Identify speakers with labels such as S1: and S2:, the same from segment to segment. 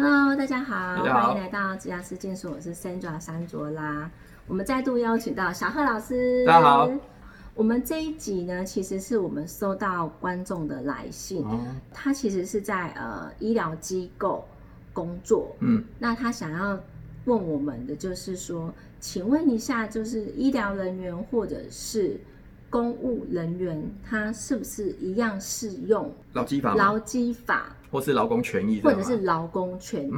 S1: Hello，大家好，
S2: 家好。
S1: 欢迎来到职涯师健说，我是 Sandra 山卓拉。我们再度邀请到小贺老师。
S2: 大家好。
S1: 我们这一集呢，其实是我们收到观众的来信，
S2: 哦，
S1: 他其实是在呃医疗机构工作，
S2: 嗯，
S1: 那他想要问我们的就是说，请问一下，就是医疗人员或者是公务人员，他是不是一样适用？
S2: 劳基法
S1: 劳基法
S2: 或是劳工权益
S1: 或，者是劳工权益？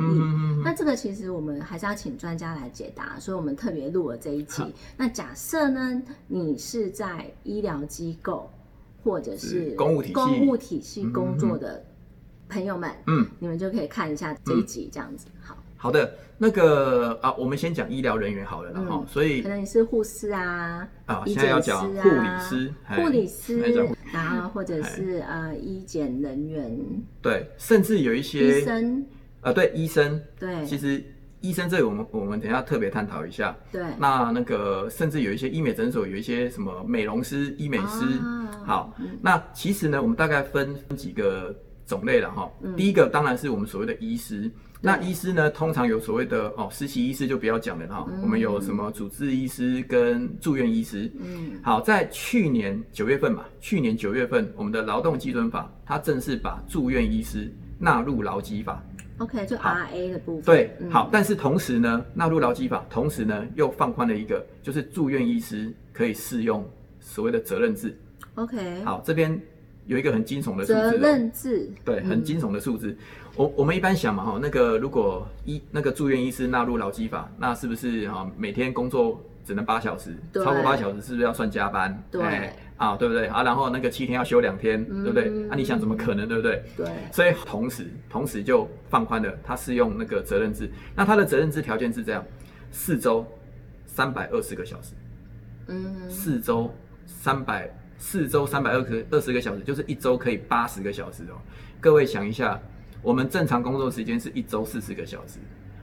S1: 那这个其实我们还是要请专家来解答，所以我们特别录了这一
S2: 期。
S1: 那假设呢，你是在医疗机构或者是
S2: 是公务体系。
S1: 公务体系工作的朋友们，
S2: 嗯，
S1: 你们就可以看一下这一集，这样子。好，
S2: 好的，那个啊，我们先讲医疗人员好了啦，
S1: 嗯
S2: 哈，所以
S1: 可能你是护士啊，
S2: 啊，现在要讲护理
S1: 啊，
S2: 师，哎
S1: 护理
S2: 那叫
S1: 师，然后或者是呃医检人员、
S2: 对，甚至有一些
S1: 医
S2: 些
S1: 生，
S2: 呃，对，医生，
S1: 对。
S2: 其实医生这个我们我们等一下特别探讨一下。
S1: 对，
S2: 那那个甚至有一些医美诊所有一些什么美容师、医美师，
S1: 啊
S2: 好
S1: 嗯，
S2: 那其实呢，我们大概分几个种类了哈。
S1: 嗯。
S2: 第一个当然是我们所谓的医师，那医师呢，通常有所谓的哦，实习医师就不要讲了哈。我们有什么主治医师跟住院医师。
S1: 嗯
S2: 好，在去年九月份嘛，去年九月份，我们的劳动基准法它正式把住院医师纳入劳基法。
S1: ，OK，就 RA 的部分，
S2: 对，
S1: 嗯
S2: 好，但是同时呢，纳入劳基法，同时呢又放宽了一个，就是住院医师可以适用所谓的责任制。
S1: ，OK，
S2: 好，这边有一个很惊悚的数字、
S1: 责
S2: 哦，
S1: 任制，
S2: 对，很惊悚的数字。我我们一般想嘛，哈，那个如果医那个住院医师纳入劳基法，那是不是哈每天工作只能八小时，超过八小时是不是要算加班？
S1: 对
S2: 哎啊，对不对？啊，然后那个七天要休两天，对不对？
S1: 嗯
S2: 啊，你想怎么可能，对不对？
S1: 对，
S2: 所以同时同时就放宽了，它适用那个责任制。那它的责任制条件是这样：四周三百二十个小时，
S1: 嗯，
S2: 四周三百四周三百二十二十个小时，就是一周可以八十个小时哦。各位想一下，我们正常工作时间是一周四十个小时，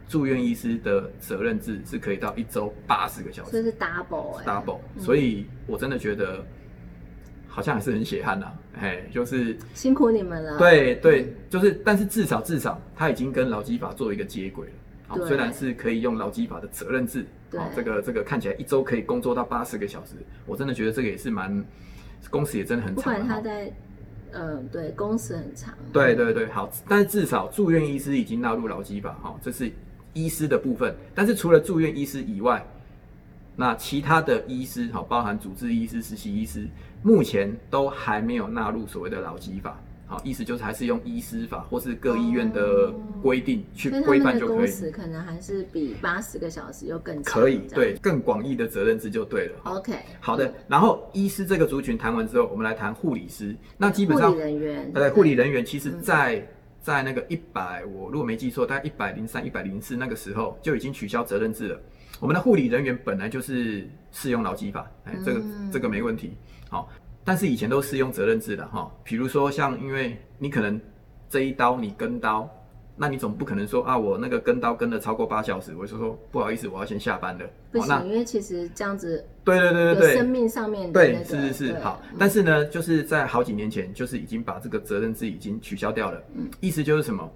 S2: 住院医师的责任制是可以到一周八十个小时
S1: 这是 double 哎、
S2: ，double。所以我真的觉得好像还是很血汗呐、哎，就是
S1: 辛苦你们了。，
S2: 对对，就是，但是至少至少他已经跟劳基法做一个接轨了。好，虽然是可以用劳基法的责任制，
S1: 对
S2: 好，这个这个看起来一周可以工作到八十个小时，我真的觉得这个也是蛮，工时也真的很
S1: 不
S2: 长不。
S1: 管他在，嗯、对，工时很长。
S2: 对对对，好，但是至少住院医师已经纳入劳基法，哈，这是医师的部分。但是除了住院医师以外，那其他的医师，好，包含主治医师、实习医师，目前都还没有纳入所谓的劳基法。好，意思就是还是用医师法或是各医院的规定去规范就可以。
S1: 时可能还是比八十个小时又更。
S2: 可以，对，更广义的责任制就对了。
S1: ，OK，
S2: 好的，然后医师这个族群谈完之后，我们来谈护理师。那基本上
S1: 护理人员，
S2: 对，护理人员其实
S1: 嗯
S2: 在，在那个一百，我如果没记错，大概一百零三、一百零四那个时候就已经取消责任制了。我们的护理人员本来就是适用劳基法，哎，这个
S1: 嗯
S2: 这个没问题。好，但是以前都适用责任制的哈，比如说像因为你可能这一刀你跟刀，那你总不可能说啊，我那个跟刀跟了超过八小时，我就说不好意思，我要先下班了。
S1: 不行，因为其实这样子
S2: 对对对对对，
S1: 生命上面的
S2: 对
S1: 那，个
S2: 是是是，好
S1: 嗯。
S2: 但是呢，就是在好几年前，就是已经把这个责任制已经取消掉了。
S1: 嗯
S2: 意思就是什么？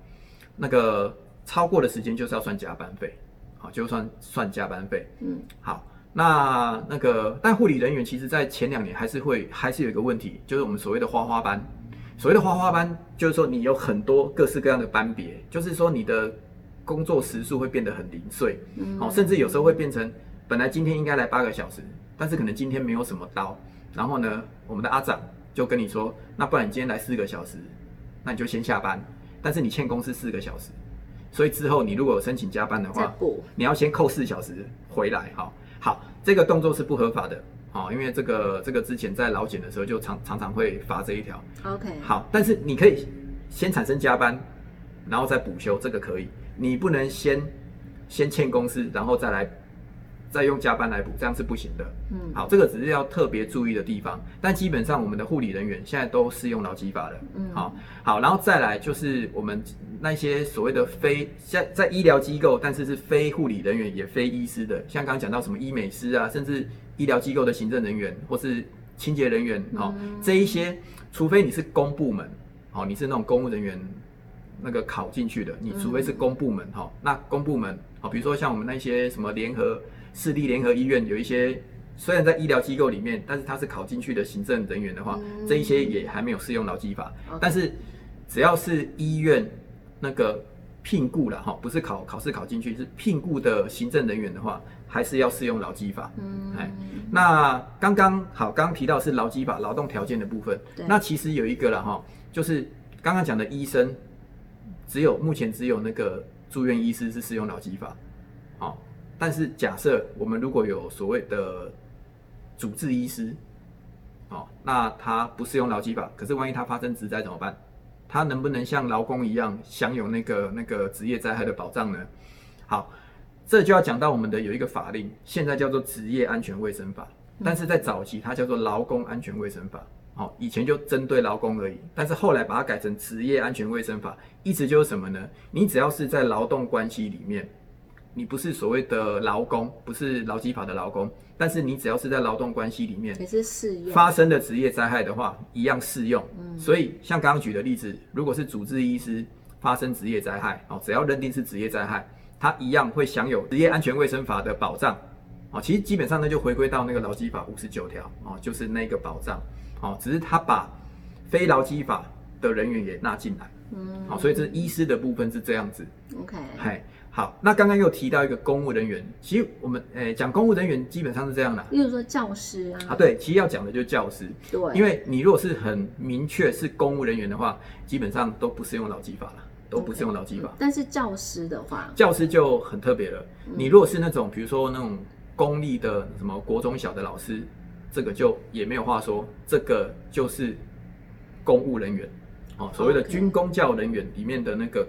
S2: 那个超过的时间就是要算加班费，好，就算算加班费。
S1: 嗯，
S2: 好，那那个，但护理人员其实在前两年还是会还是有一个问题，就是我们所谓的花花班。所谓的花花班，就是说你有很多各式各样的班别，就是说你的工作时数会变得很零碎。
S1: 嗯
S2: 好、甚至有时候会变成本来今天应该来八个小时，但是可能今天没有什么刀，然后呢，我们的阿长就跟你说，那不然你今天来四个小时，那你就先下班，但是你欠公司四个小时，所以之后你如果有申请加班的话，你要先扣四小时回来，哈、好，这个动作是不合法的，好、因为这个这个之前在劳检的时候就常常常会罚这一条
S1: ，OK，
S2: 好，但是你可以先产生加班，然后再补休，这个可以。你不能先先欠公司，然后再来再用加班来补，这样是不行的。
S1: 嗯，
S2: 好，这个只是要特别注意的地方。但基本上我们的护理人员现在都适用劳基法了。
S1: 嗯
S2: 好，好，然后再来就是我们那些所谓的非在在医疗机构，但是是非护理人员也非医师的，像刚刚讲到什么医美师啊，甚至医疗机构的行政人员或是清洁人员，好、
S1: 嗯
S2: 这一些，除非你是公部门，好、你是那种公务人员，那个考进去的，你除非是公部门哈，那公部门好，比如说像我们那些什么联合市立联合医院，有一些虽然在医疗机构里面，但是他是考进去的行政人员的话，这一些也还没有适用劳基法。但是只要是医院那个聘雇了哈，不是考考试考进去，是聘雇的行政人员的话，还是要适用劳基法。嗯，哎，那刚刚好，刚刚提到是劳基法劳动条件的部分，那其实有一个了哈，就是刚刚讲的医生，只有目前只有那个住院医师是适用劳基法，好，但是假设我们如果有所谓的主治医师，哦，那他不适用劳基法，可是万一他发生职灾怎么办？他能不能像劳工一样享有那个那个职业灾害的保障呢？好，这就要讲到我们的有一个法令，现在叫做职业安全卫生法，但是在早期它叫做劳工安全卫生法。好，以前就针对劳工而已，但是后来把它改成职业安全卫生法，意思就是什么呢？你只要是在劳动关系里面。你不是所谓的劳工，不是劳基法的劳工，但是你只要是在劳动关系里面
S1: 也是适用
S2: 发生的职业灾害的话，一样适用。嗯，所以像刚刚举的例子，如果是主治医师发生职业灾害，哦，只要认定是职业灾害，他一样会享有职业安全卫生法的保障。哦，其实基本上呢，就回归到那个劳基法五十九条，哦，就是那个保障。哦，只是他把非劳基法的人员也纳进来。嗯，好，所以这医师的部分是这样子。
S1: OK，
S2: 嗨。好，那刚刚又提到一个公务人员，其实我们诶讲公务人员基本上是这样的，
S1: 例如说教师啊，
S2: 啊对，其实要讲的就是教师，
S1: 对，
S2: 因为你如果是很明确是公务人员的话，基本上都不适用劳基法了，都不适用劳基法。
S1: 但是教师的话，
S2: 教师就很特别了，你如果是那种比如说那种公立的什么国中小的老师，这个就也没有话说，这个就是公务人员，哦，所谓的军公教人员里面的那个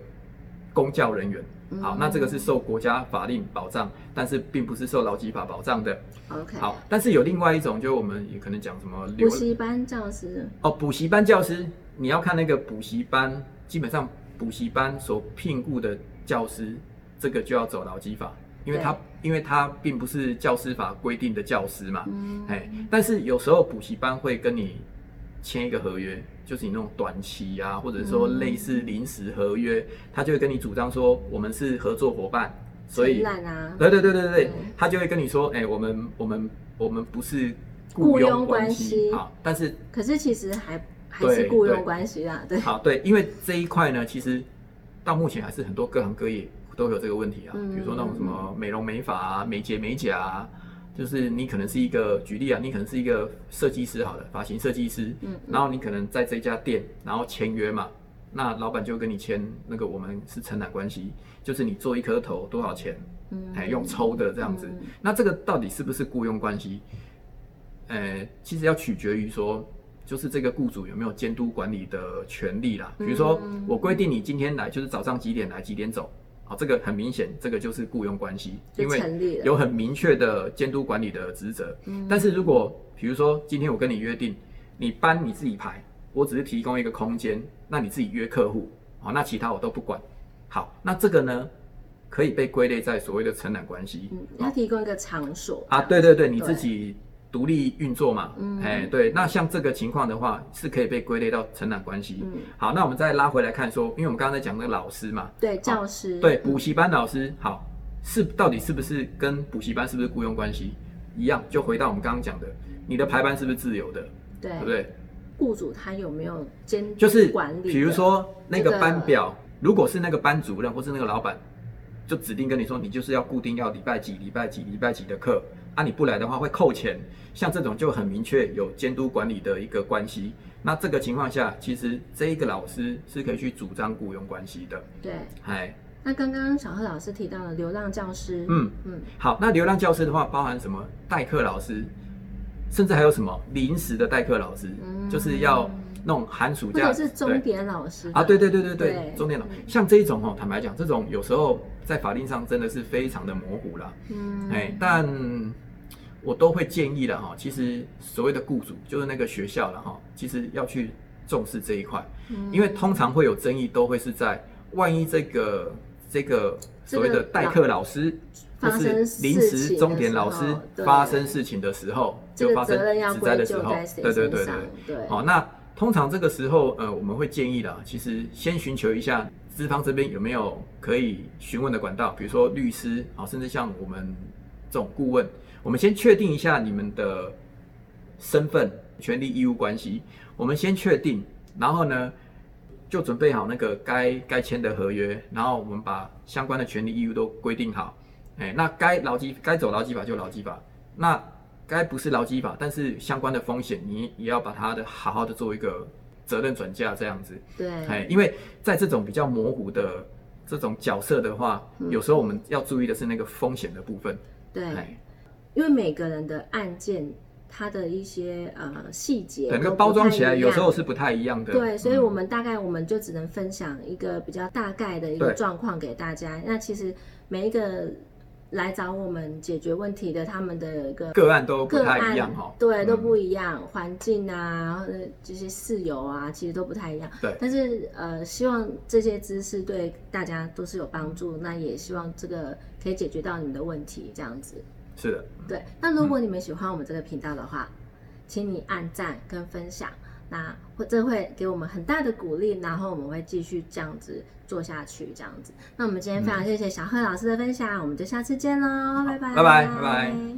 S2: 公教人员。好，那这个是受国家法令保障，但是并不是受劳基法保障的。
S1: OK。
S2: 好，但是有另外一种，就我们也可能讲什么
S1: 补习班教师。
S2: 哦，补习班教师，你要看那个补习班，基本上补习班所聘雇的教师，这个就要走劳基法，因为他因为他并不是教师法规定的教师嘛。嗯。哎，但是有时候补习班会跟你签一个合约。就是你那种短期啊，或者说类似临时合约，他就会跟你主张说，我们是合作伙伴，
S1: 所以啊，
S2: 对对对对对，他就会跟你说，哎，我们我们我们不是雇佣关系，好，但是
S1: 可是其实还还是雇佣关系啊，对，
S2: 好对，因为这一块呢，其实到目前还是很多各行各业都有这个问题啊，比如说那种什么美容美发啊、美睫美甲啊。就是你可能是一个举例啊，你可能是一个设计师，好的发型设计师，嗯，然后你可能在这家店，然后签约嘛，那老板就跟你签那个我们是承揽关系，就是你做一颗头多少钱，嗯，哎用抽的这样子，那这个到底是不是雇佣关系？呃，其实要取决于说，就是这个雇主有没有监督管理的权利啦，比如说我规定你今天来就是早上几点来几点走。这个很明显，这个就是雇佣关系，
S1: 因为
S2: 有很明确的监督管理的职责。嗯，但是如果比如说今天我跟你约定，你班你自己排，我只是提供一个空间，那你自己约客户，好，那其他我都不管。好，那这个呢，可以被归类在所谓的承揽关系。
S1: 嗯，要提供一个场所
S2: 啊，对对对，你自己。独立运作嘛，哎，对，那像这个情况的话，是可以被归类到承揽关系。好，那我们再拉回来看说，因为我们刚刚在讲那个老师嘛，
S1: 对，教师，
S2: 对，补习班老师，好，是到底是不是跟补习班是不是雇佣关系一样？就回到我们刚刚讲的，你的排班是不是自由的？
S1: 对，
S2: 对不对？
S1: 雇主他有没有监
S2: 就是
S1: 管理？
S2: 比如说那个班表，如果是那个班主任或是那个老板，就指定跟你说，你就是要固定要礼拜几、礼拜几、礼拜几的课。啊，你不来的话会扣钱，像这种就很明确有监督管理的一个关系。那这个情况下，其实这一个老师是可以去主张雇佣关系的。
S1: 对，
S2: 嗨。
S1: 那刚刚小贺老师提到了流浪教师，
S2: 嗯嗯，好，那流浪教师的话，包含什么？代课老师，甚至还有什么临时的代课老师，就是要弄寒暑假，
S1: 或者是钟点老师
S2: 啊？对对对对对，钟点老，像这一种哦，坦白讲，这种有时候在法令上真的是非常的模糊了。嗯，哎，但。我都会建议的哈，其实所谓的雇主就是那个学校了哈，其实要去重视这一块，因为通常会有争议，都会是在万一这个这个所谓的代课老师
S1: 或是
S2: 临时钟点老师发生事情的时候，就发生职灾的时候，对对对对，好那。通常这个时候，呃，我们会建议的，其实先寻求一下资方这边有没有可以询问的管道，比如说律师啊，甚至像我们这种顾问，我们先确定一下你们的身份、权利义务关系，我们先确定，然后呢，就准备好那个该该签的合约，然后我们把相关的权利义务都规定好，哎，那该劳基该走劳基法就劳基法，那。该不是劳基法，但是相关的风险，你也要把它的好好的做一个责任转嫁这样子。
S1: 对，
S2: 哎，因为在这种比较模糊的这种角色的话，有时候我们要注意的是那个风险的部分。
S1: 对，因为每个人的案件，它的一些呃细节，
S2: 整个包装起来有时候是不太一样的。
S1: 对，所以我们大概我们就只能分享一个比较大概的一个状况给大家。那其实每一个。来找我们解决问题的，他们的一个
S2: 个案都不太一样哈，
S1: 对，都不一样，环境啊，或者这些室友啊，其实都不太一样。
S2: 对，
S1: 但是呃，希望这些知识对大家都是有帮助，那也希望这个可以解决到你们的问题，这样子。
S2: 是的，
S1: 对。那如果你们喜欢我们这个频道的话，请你按赞跟分享。那会这会给我们很大的鼓励，然后我们会继续这样子做下去，这样子。那我们今天非常谢谢小贺老师的分享，我们就下次见喽，拜拜，
S2: 拜拜，拜拜。